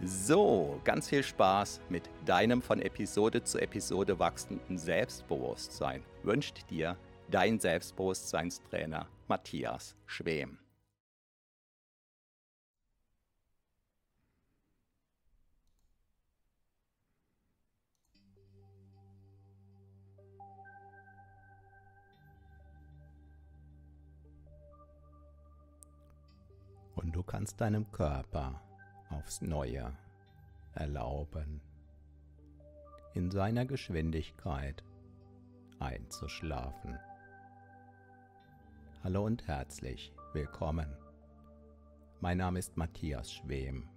So, ganz viel Spaß mit deinem von Episode zu Episode wachsenden Selbstbewusstsein wünscht dir dein Selbstbewusstseinstrainer Matthias Schwem. Und du kannst deinem Körper aufs Neue erlauben, in seiner Geschwindigkeit einzuschlafen. Hallo und herzlich willkommen. Mein Name ist Matthias Schwem.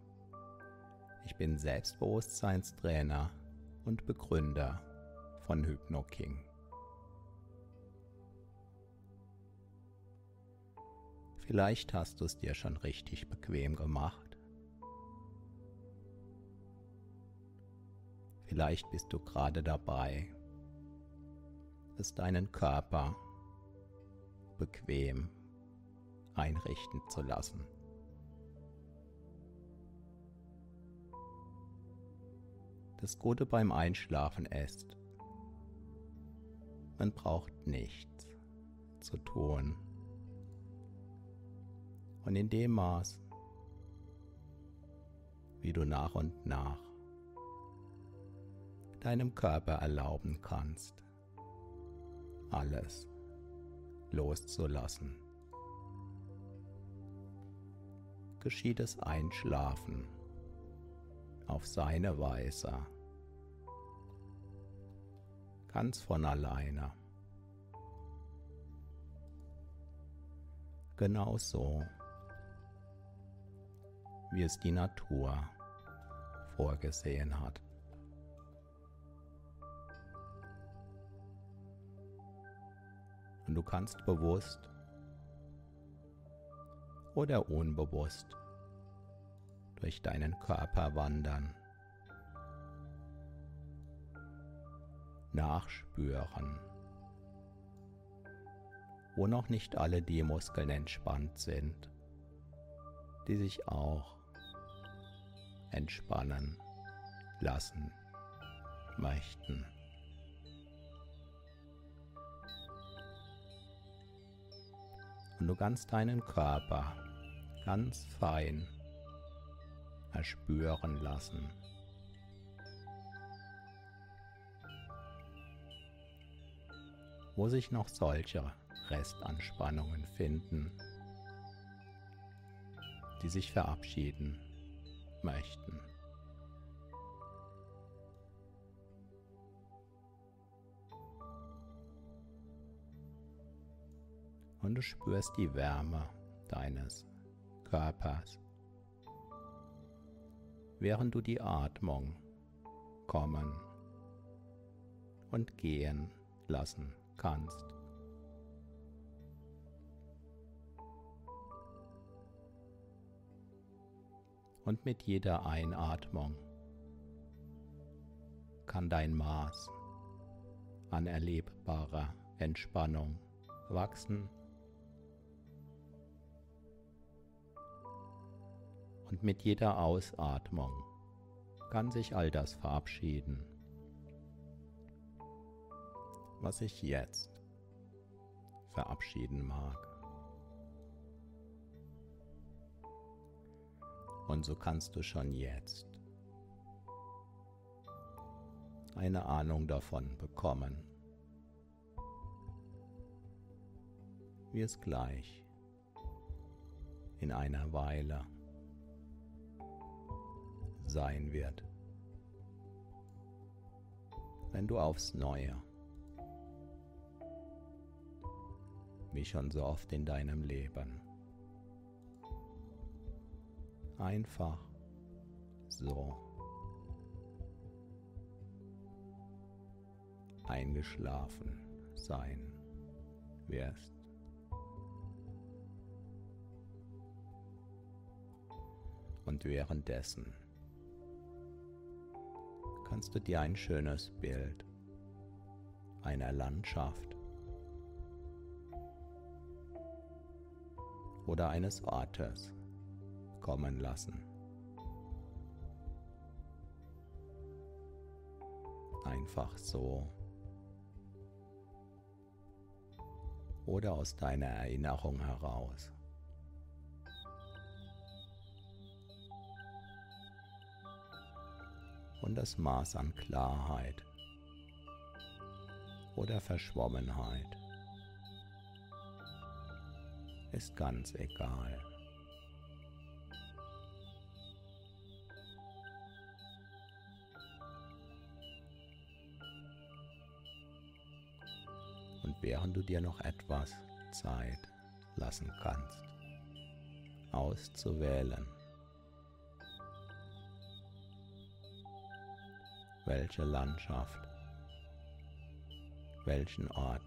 Ich bin Selbstbewusstseinstrainer und Begründer von HypnoKing. Vielleicht hast du es dir schon richtig bequem gemacht. Vielleicht bist du gerade dabei, es deinen Körper bequem einrichten zu lassen. Das Gute beim Einschlafen ist, man braucht nichts zu tun. Und in dem Maß, wie du nach und nach deinem Körper erlauben kannst, alles loszulassen, geschieht es Einschlafen auf seine Weise, ganz von alleine. Genau so wie es die Natur vorgesehen hat. Und du kannst bewusst oder unbewusst durch deinen Körper wandern, nachspüren, wo noch nicht alle die Muskeln entspannt sind, die sich auch entspannen lassen möchten. Und du kannst deinen Körper ganz fein erspüren lassen. Wo sich noch solche Restanspannungen finden, die sich verabschieden möchten. Und du spürst die Wärme deines Körpers, während du die Atmung kommen und gehen lassen kannst. und mit jeder Einatmung kann dein Maß an erlebbarer Entspannung wachsen und mit jeder Ausatmung kann sich all das verabschieden, was ich jetzt verabschieden mag. Und so kannst du schon jetzt eine Ahnung davon bekommen, wie es gleich in einer Weile sein wird, wenn du aufs Neue, wie schon so oft in deinem Leben, einfach so eingeschlafen sein wirst. Und währenddessen kannst du dir ein schönes Bild einer Landschaft oder eines Ortes kommen lassen. Einfach so. Oder aus deiner Erinnerung heraus. Das Maß an Klarheit oder Verschwommenheit ist ganz egal. Und während du dir noch etwas Zeit lassen kannst, auszuwählen, welche Landschaft, welchen Ort?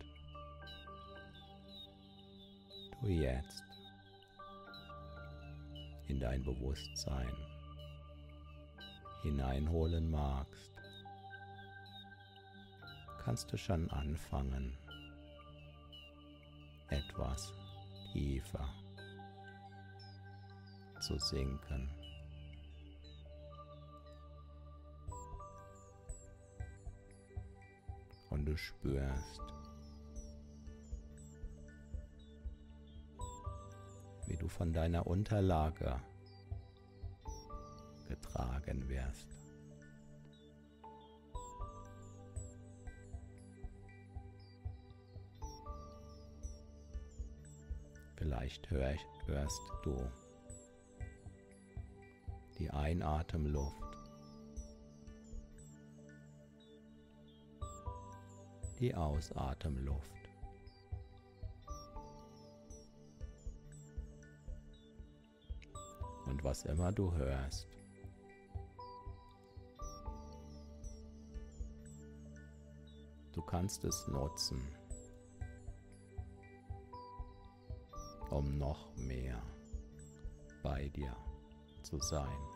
Du jetzt. In dein Bewusstsein. Hineinholen magst, kannst du schon anfangen, etwas tiefer zu sinken. Und du spürst, wie du von deiner Unterlage getragen wirst. Vielleicht hörst du die Einatemluft, die Ausatemluft. Und was immer du hörst, du kannst es nutzen. um noch mehr bei dir zu sein.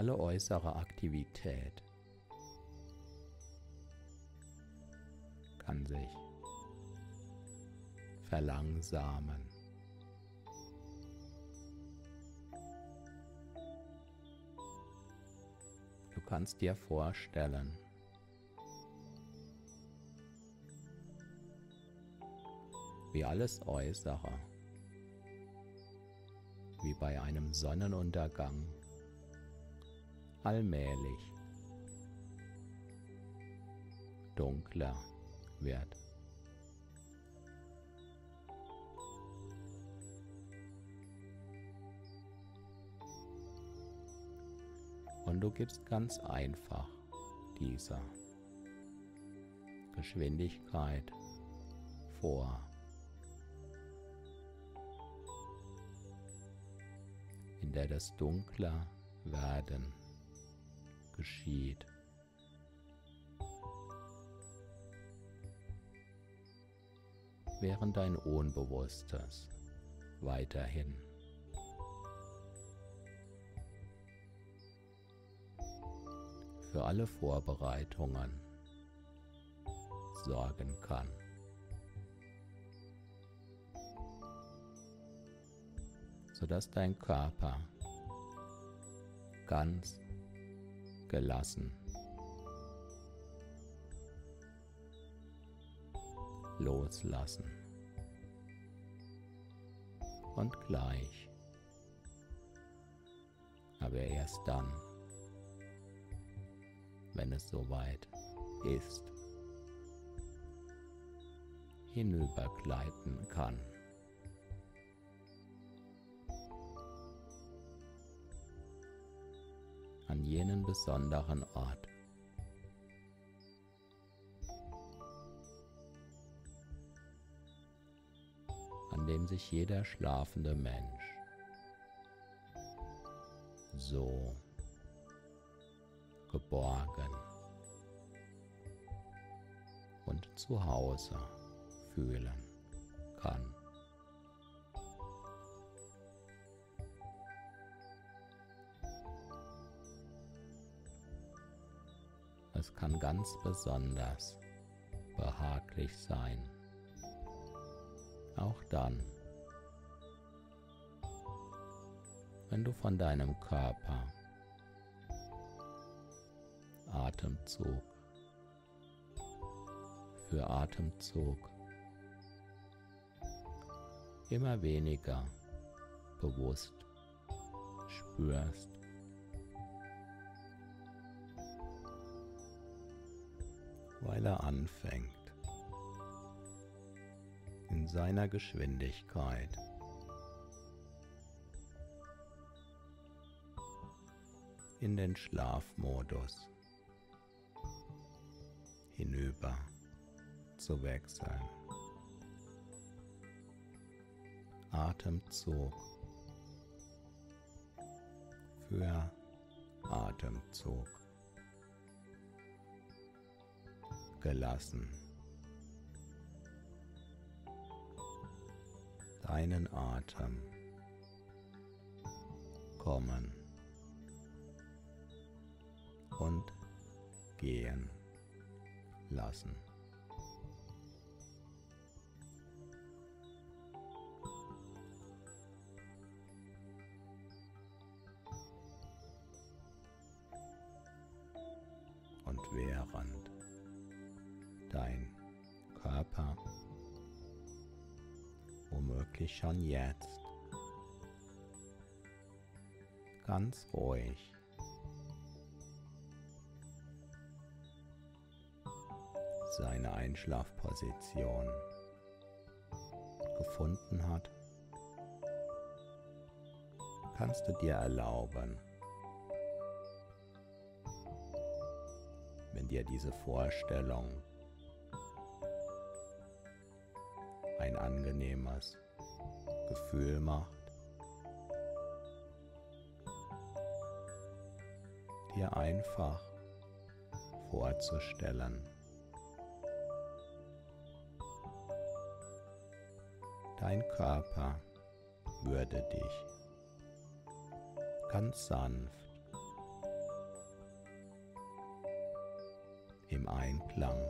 Alle äußere Aktivität kann sich verlangsamen. kannst dir vorstellen, wie alles Äußere, wie bei einem Sonnenuntergang, allmählich dunkler wird. Und du gibst ganz einfach dieser Geschwindigkeit vor. in der das dunkler werden geschieht. während dein Unbewusstes weiterhin für alle Vorbereitungen sorgen kann. sodass dein Körper ganz gelassen. Loslassen. Und gleich, aber erst dann, wenn es soweit ist, hinübergleiten kann. An jenen besonderen Ort, an dem sich jeder schlafende Mensch so geborgen und zu Hause fühlen Es kann ganz besonders behaglich sein, auch dann, wenn du von deinem Körper Atemzug für Atemzug immer weniger bewusst spürst. Weil er anfängt, in seiner Geschwindigkeit. In den Schlafmodus. Hinüber. Zu wechseln. Atemzug. Für Atemzug. Gelassen. Deinen Atem kommen und gehen lassen. Womöglich schon jetzt. Ganz ruhig. Seine Einschlafposition gefunden hat, kannst du dir erlauben, dir diese Vorstellung ein angenehmes Gefühl macht, dir einfach vorzustellen, dein Körper würde dich ganz sanft im Einklang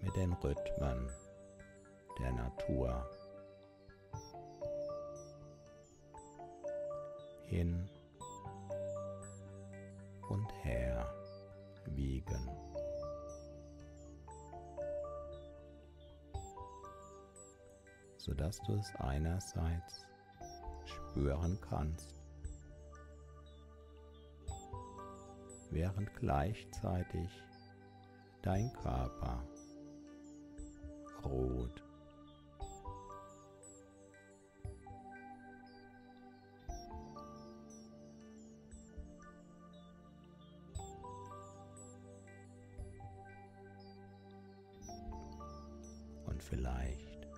mit den Rhythmen der Natur hin und her wiegen. sodass du es einerseits spüren kannst, während gleichzeitig dein Körper ruht. Und vielleicht.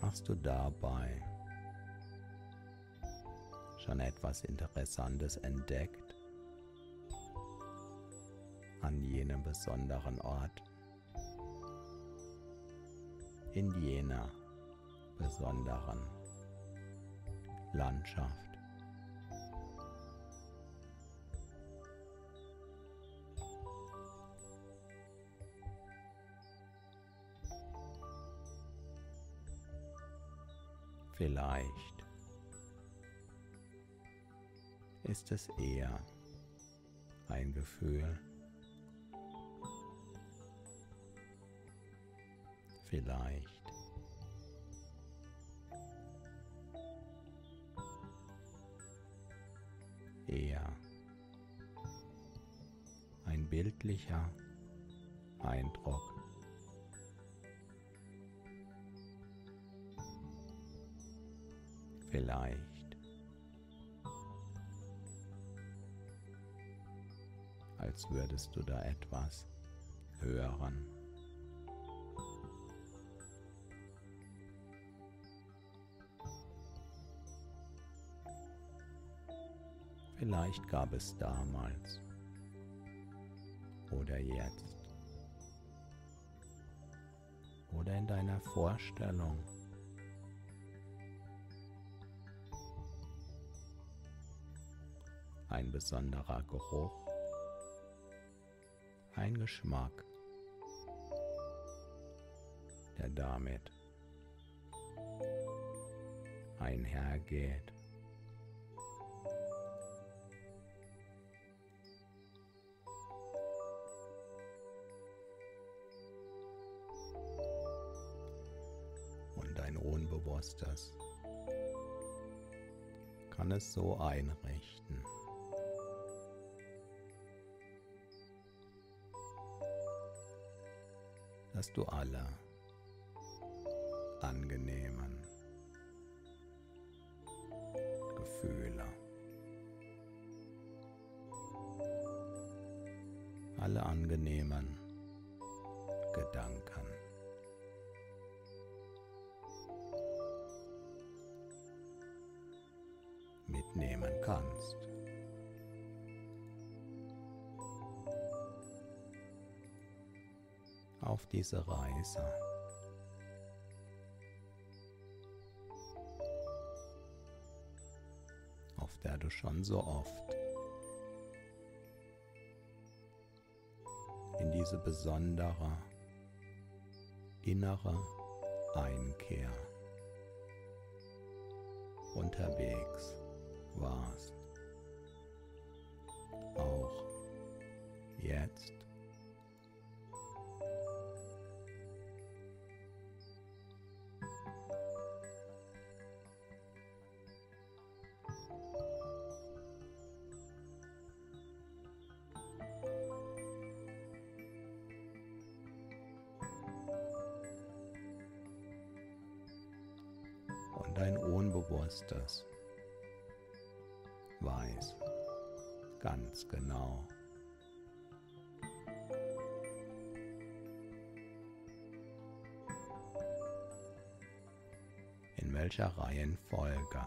Hast du dabei schon etwas Interessantes entdeckt? An jenem besonderen Ort, in jener besonderen Landschaft. Vielleicht ist es eher ein Gefühl. Vielleicht als würdest du da etwas hören. Vielleicht gab es damals oder jetzt oder in deiner Vorstellung ein besonderer Geruch, ein Geschmack, der damit einhergeht. Unbewusstes kann es so einrichten. Dass du alle Auf diese Reise. auf der du schon so oft in diese besondere innere Einkehr unterwegs warst. Auch jetzt. Unbewusstes weiß ganz genau. In welcher Reihenfolge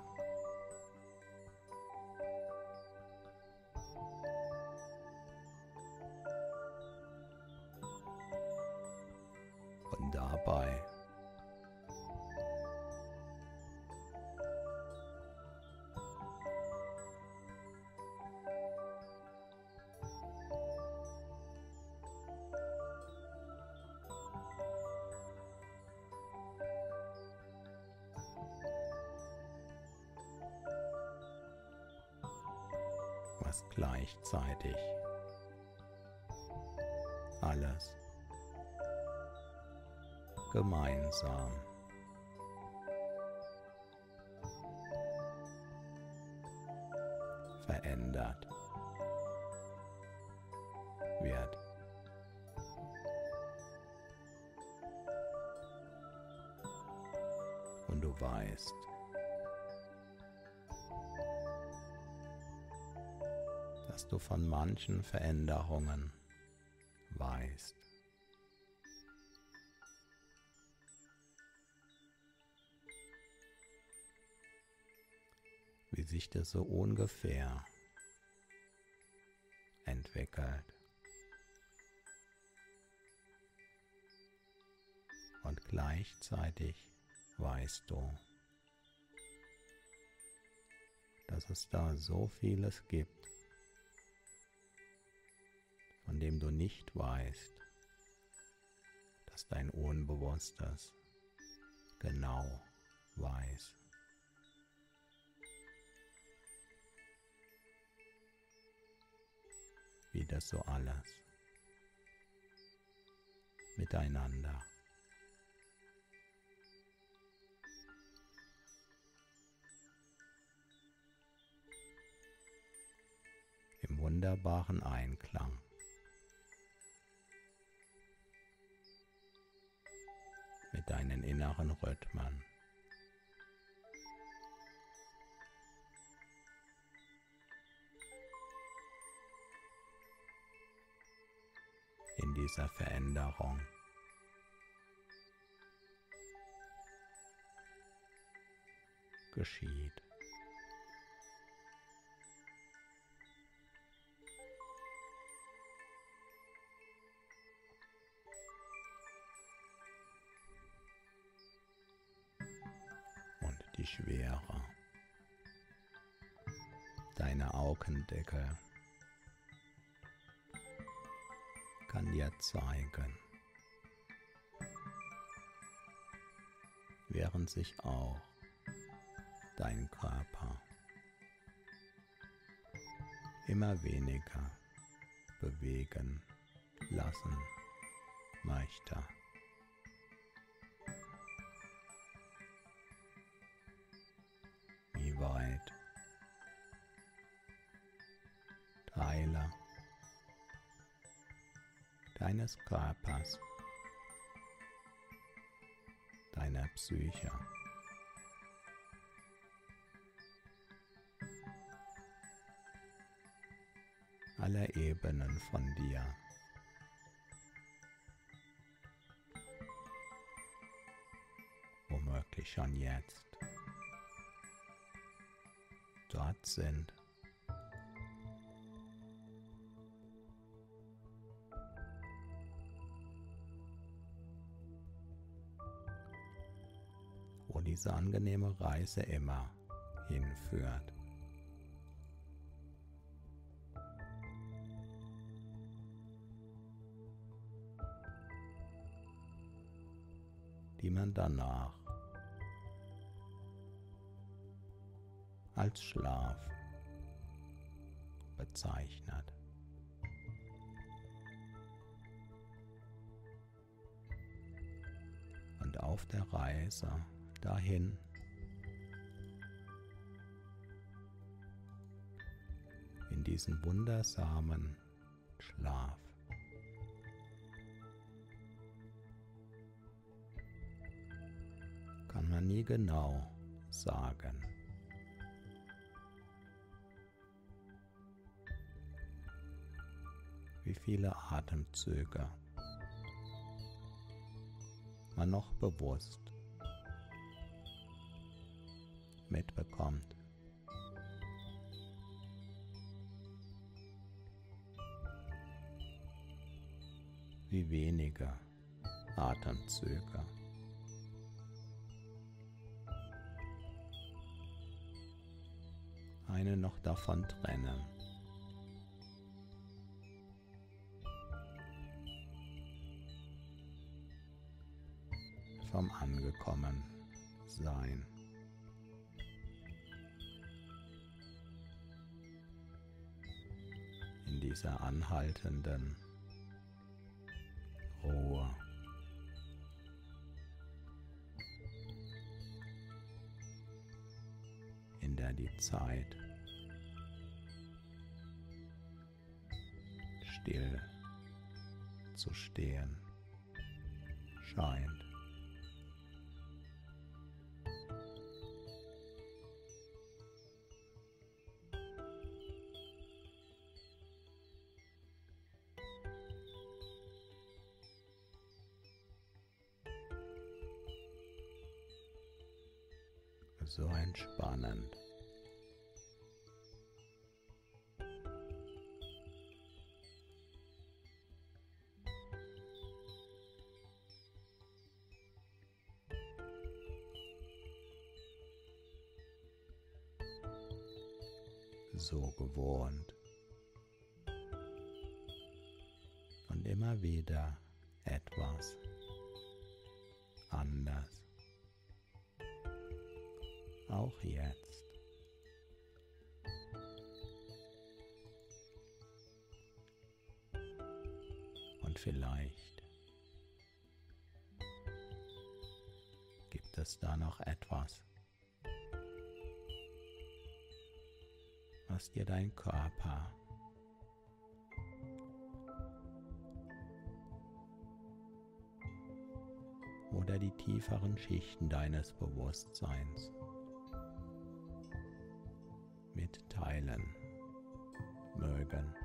was gleichzeitig. Alles gemeinsam manchen Veränderungen weißt. Wie sich das so ungefähr entwickelt. Und gleichzeitig weißt du, dass es da so vieles gibt, von dem du nicht weißt, dass dein Unbewusstes genau weiß. Wie das so alles miteinander. im wunderbaren Einklang mit deinen inneren Rhythmen. in dieser Veränderung. geschieht. Die Schwere deiner Augendecke kann dir zeigen, während sich auch dein Körper immer weniger bewegen lassen möchte. Weit Teile deines Körpers, deiner Psyche. aller Ebenen von dir. Womöglich schon jetzt dort sind. wo diese angenehme Reise immer hinführt. die man danach als Schlaf bezeichnet. Und auf der Reise dahin in diesen wundersamen Schlaf kann man nie genau sagen. Wie viele Atemzüge man noch bewusst mitbekommt. Wie wenige Atemzüge. eine noch davon trennen. Vom angekommen sein. In dieser anhaltenden Ruhe. in der die Zeit still zu stehen So entspannend. Vielleicht gibt es da noch etwas, was dir dein Körper oder die tieferen Schichten deines Bewusstseins mitteilen mögen.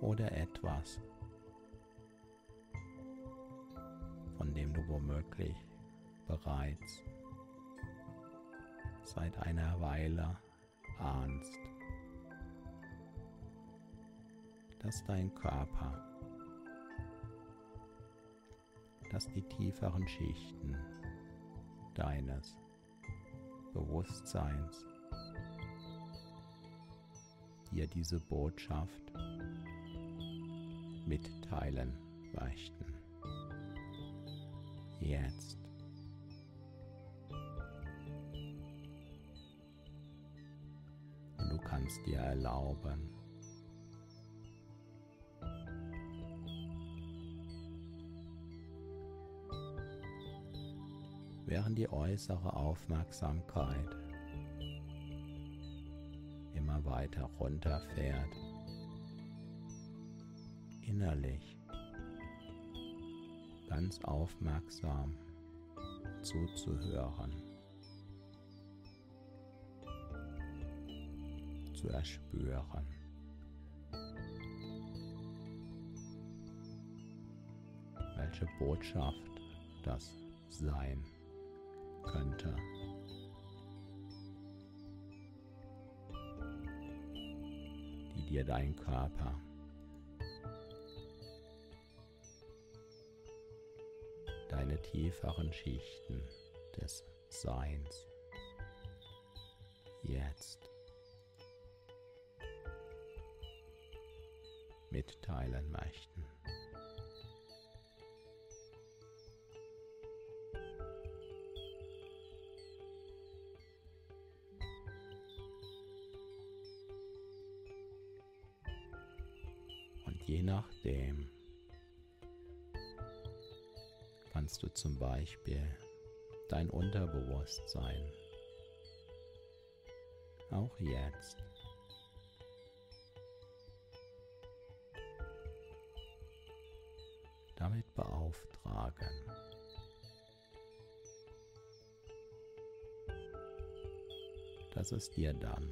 Oder etwas, von dem du womöglich bereits seit einer Weile ahnst, dass dein Körper dass die tieferen Schichten deines Bewusstseins dir diese Botschaft mitteilen möchten. Jetzt. Und du kannst dir erlauben, während die äußere Aufmerksamkeit immer weiter runterfährt, innerlich ganz aufmerksam zuzuhören, zu erspüren. welche Botschaft das Sein könnte. Die dir dein Körper deine tieferen Schichten des Seins jetzt mitteilen möchten. je nachdem du zum Beispiel dein Unterbewusstsein. Auch jetzt. Damit beauftragen. dass es dir dann.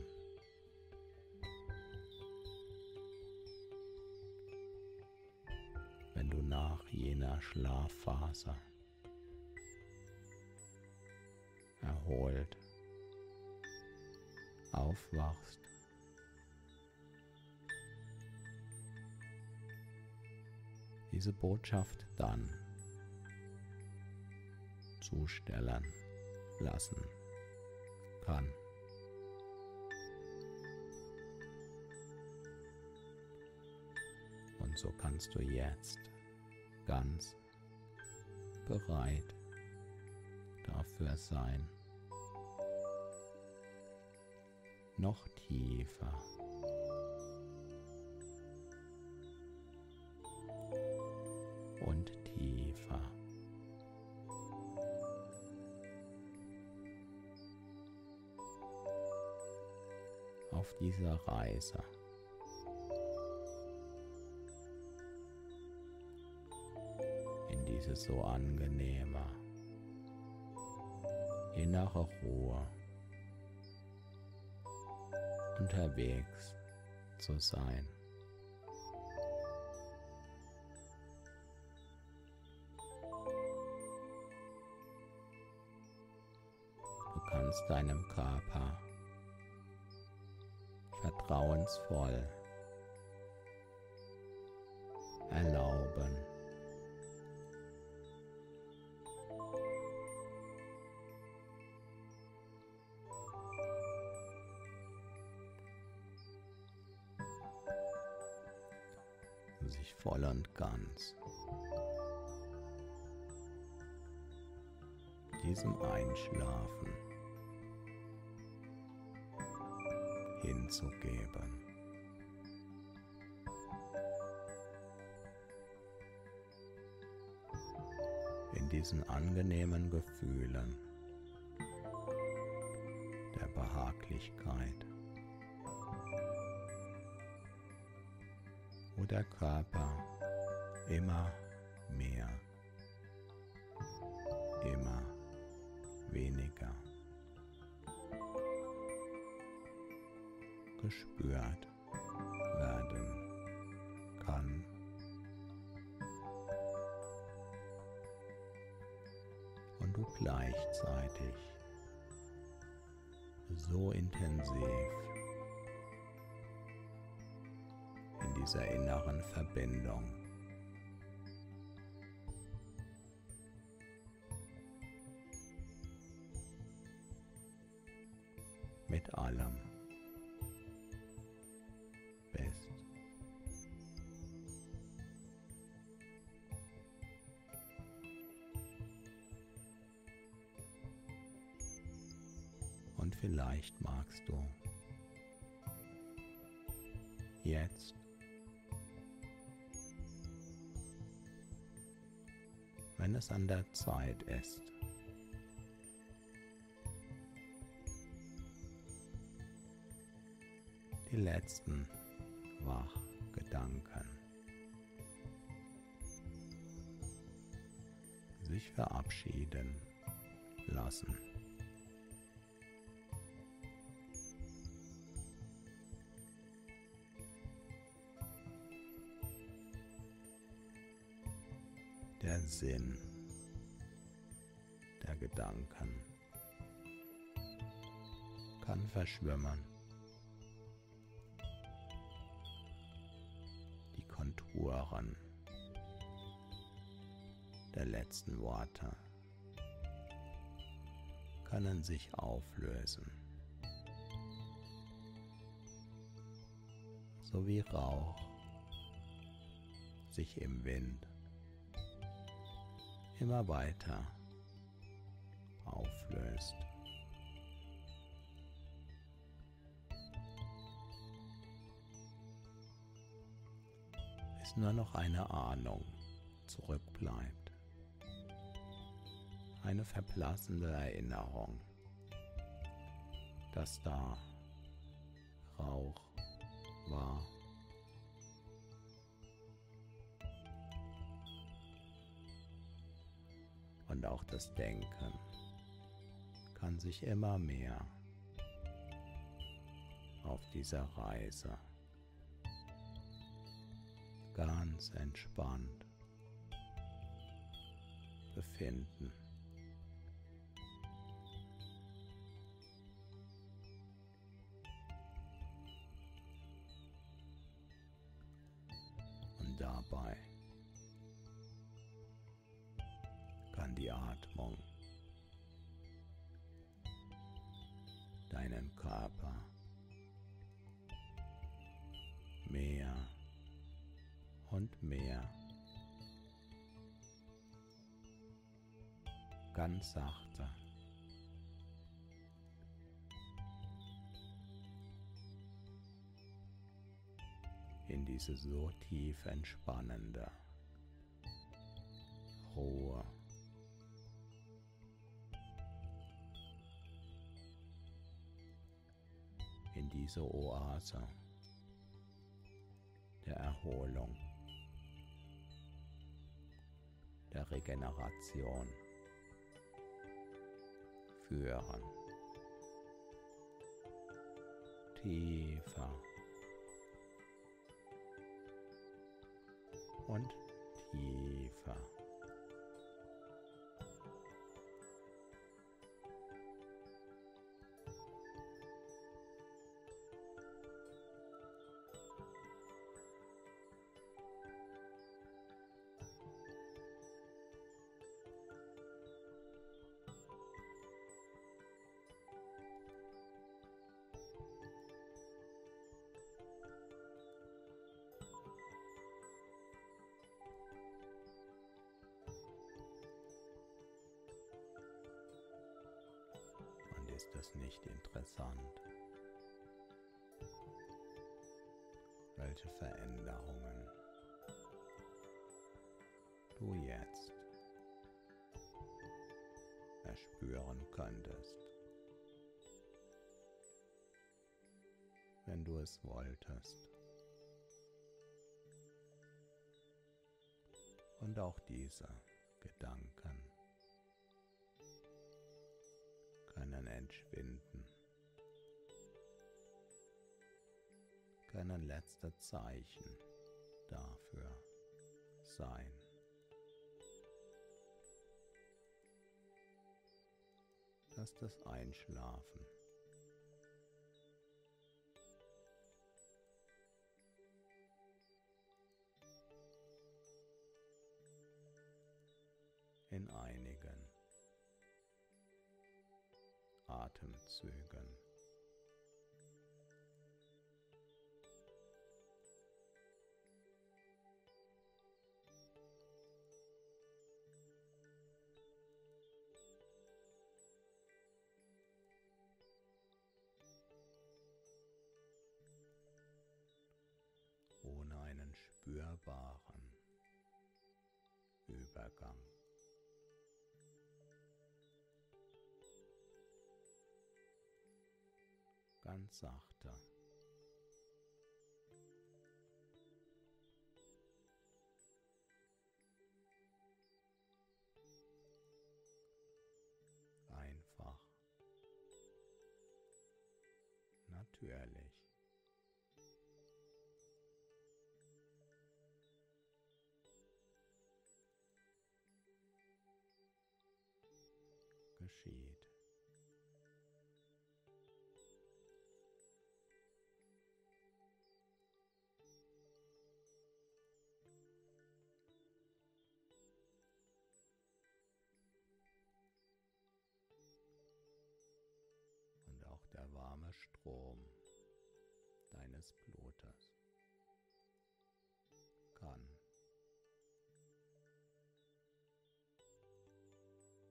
Schlafphase erholt aufwachst. Diese Botschaft dann zustellen lassen kann. Und so kannst du jetzt ganz bereit dafür sein. Noch tiefer. Und tiefer. Auf dieser Reise. diese so angenehme innere Ruhe unterwegs zu sein. Du kannst deinem Körper vertrauensvoll diesem Einschlafen hinzugeben. In diesen angenehmen Gefühlen der Behaglichkeit, wo der Körper immer mehr, immer gespürt werden kann. Und du gleichzeitig so intensiv in dieser inneren Verbindung vielleicht magst du jetzt wenn es an der Zeit ist, die letzten Wachgedanken sich verabschieden lassen. Sinn der Gedanken kann verschwimmen. Konturen der letzten Worte können sich auflösen, so wie Rauch sich im Wind immer weiter auflöst. bis nur noch eine Ahnung zurückbleibt. Eine verblassende Erinnerung, dass da Rauch war. Und auch das Denken kann sich immer mehr auf dieser Reise ganz entspannt befinden. Und dabei kann die Atmung deinen Körper mehr und mehr. Ganz sachte. In diese so tief entspannende Ruhe. In diese Oase der Erholung der Regeneration führen. Tiefer und es nicht interessant, welche Veränderungen? Du jetzt erspüren könntest, wenn du es wolltest. Und auch diese Gedanken entschwinden, können letzte Zeichen dafür sein. dass das Einschlafen Atemzügen ohne einen spürbaren Übergang. Ganz sachte. Einfach. Natürlich. geschieht. Strom deines Blutes kann.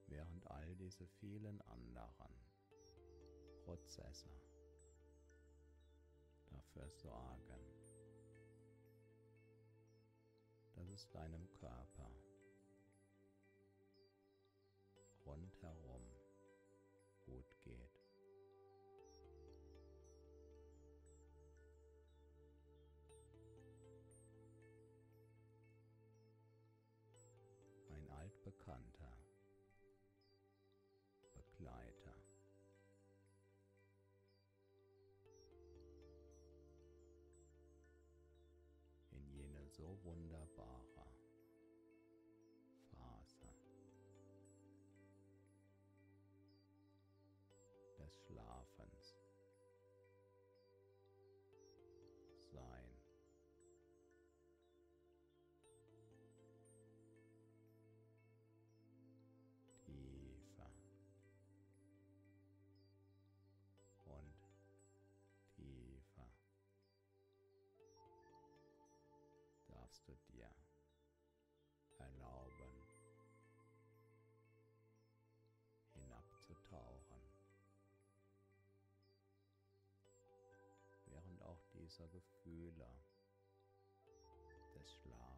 Während all diese vielen anderen Prozesse dafür sorgen, dass es deinem Körper so wunderbare darfst du dir erlauben, hinabzutauchen, während auch dieser Gefühle des Schlafens